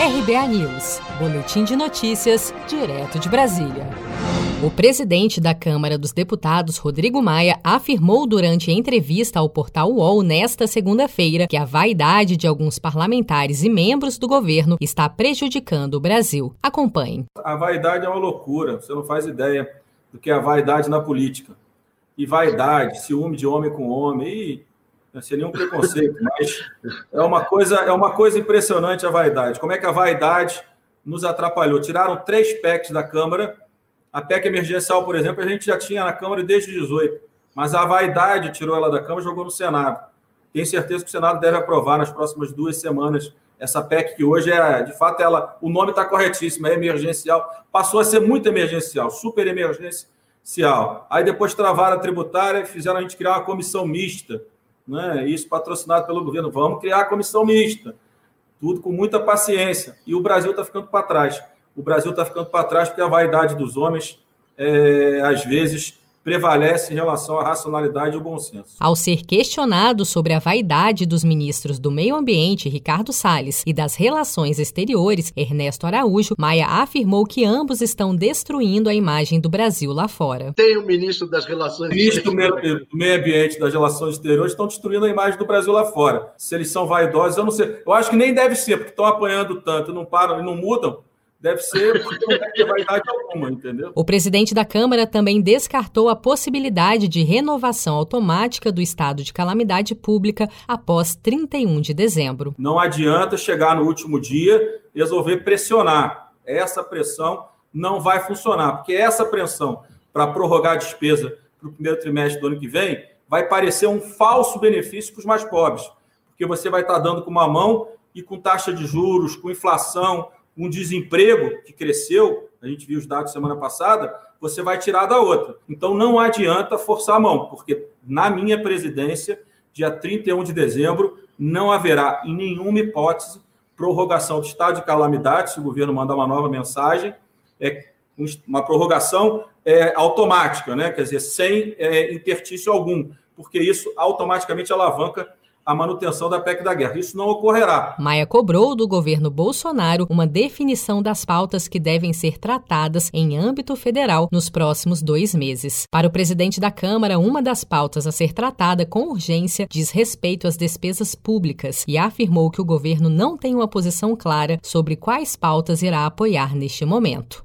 RBA News, Boletim de Notícias, direto de Brasília. O presidente da Câmara dos Deputados, Rodrigo Maia, afirmou durante entrevista ao portal UOL nesta segunda-feira que a vaidade de alguns parlamentares e membros do governo está prejudicando o Brasil. Acompanhe. A vaidade é uma loucura, você não faz ideia do que é a vaidade na política. E vaidade, ciúme de homem com homem, e não é nenhum preconceito, mas é uma coisa, é uma coisa impressionante a vaidade. Como é que a vaidade nos atrapalhou? Tiraram três PECs da Câmara a PEC emergencial, por exemplo, a gente já tinha na Câmara desde 18, mas a vaidade tirou ela da Câmara e jogou no Senado. Tenho certeza que o Senado deve aprovar nas próximas duas semanas essa PEC que hoje é, de fato, ela, o nome está corretíssimo, é emergencial, passou a ser muito emergencial, super emergencial. Aí depois travaram a tributária fizeram a gente criar uma comissão mista, né? Isso patrocinado pelo governo. Vamos criar a comissão mista, tudo com muita paciência. E o Brasil está ficando para trás o Brasil está ficando para trás porque a vaidade dos homens, é, às vezes, prevalece em relação à racionalidade e ao bom senso. Ao ser questionado sobre a vaidade dos ministros do Meio Ambiente, Ricardo Salles, e das Relações Exteriores, Ernesto Araújo, Maia afirmou que ambos estão destruindo a imagem do Brasil lá fora. Tem o ministro das Relações Exteriores. do meio, do meio Ambiente das Relações Exteriores estão destruindo a imagem do Brasil lá fora. Se eles são vaidosos, eu não sei. Eu acho que nem deve ser, porque estão apanhando tanto, não param e não mudam deve ser porque não tem vaidade alguma, entendeu? O presidente da Câmara também descartou a possibilidade de renovação automática do estado de calamidade pública após 31 de dezembro. Não adianta chegar no último dia e resolver pressionar. Essa pressão não vai funcionar, porque essa pressão para prorrogar a despesa para o primeiro trimestre do ano que vem vai parecer um falso benefício para os mais pobres, porque você vai estar dando com uma mão e com taxa de juros, com inflação, um desemprego que cresceu, a gente viu os dados semana passada, você vai tirar da outra. Então não adianta forçar a mão, porque na minha presidência, dia 31 de dezembro, não haverá em nenhuma hipótese prorrogação do estado de calamidade, se o governo mandar uma nova mensagem, é uma prorrogação é, automática, né? quer dizer, sem é, intertício algum, porque isso automaticamente alavanca a manutenção da PEC da guerra. Isso não ocorrerá. Maia cobrou do governo Bolsonaro uma definição das pautas que devem ser tratadas em âmbito federal nos próximos dois meses. Para o presidente da Câmara, uma das pautas a ser tratada com urgência diz respeito às despesas públicas e afirmou que o governo não tem uma posição clara sobre quais pautas irá apoiar neste momento.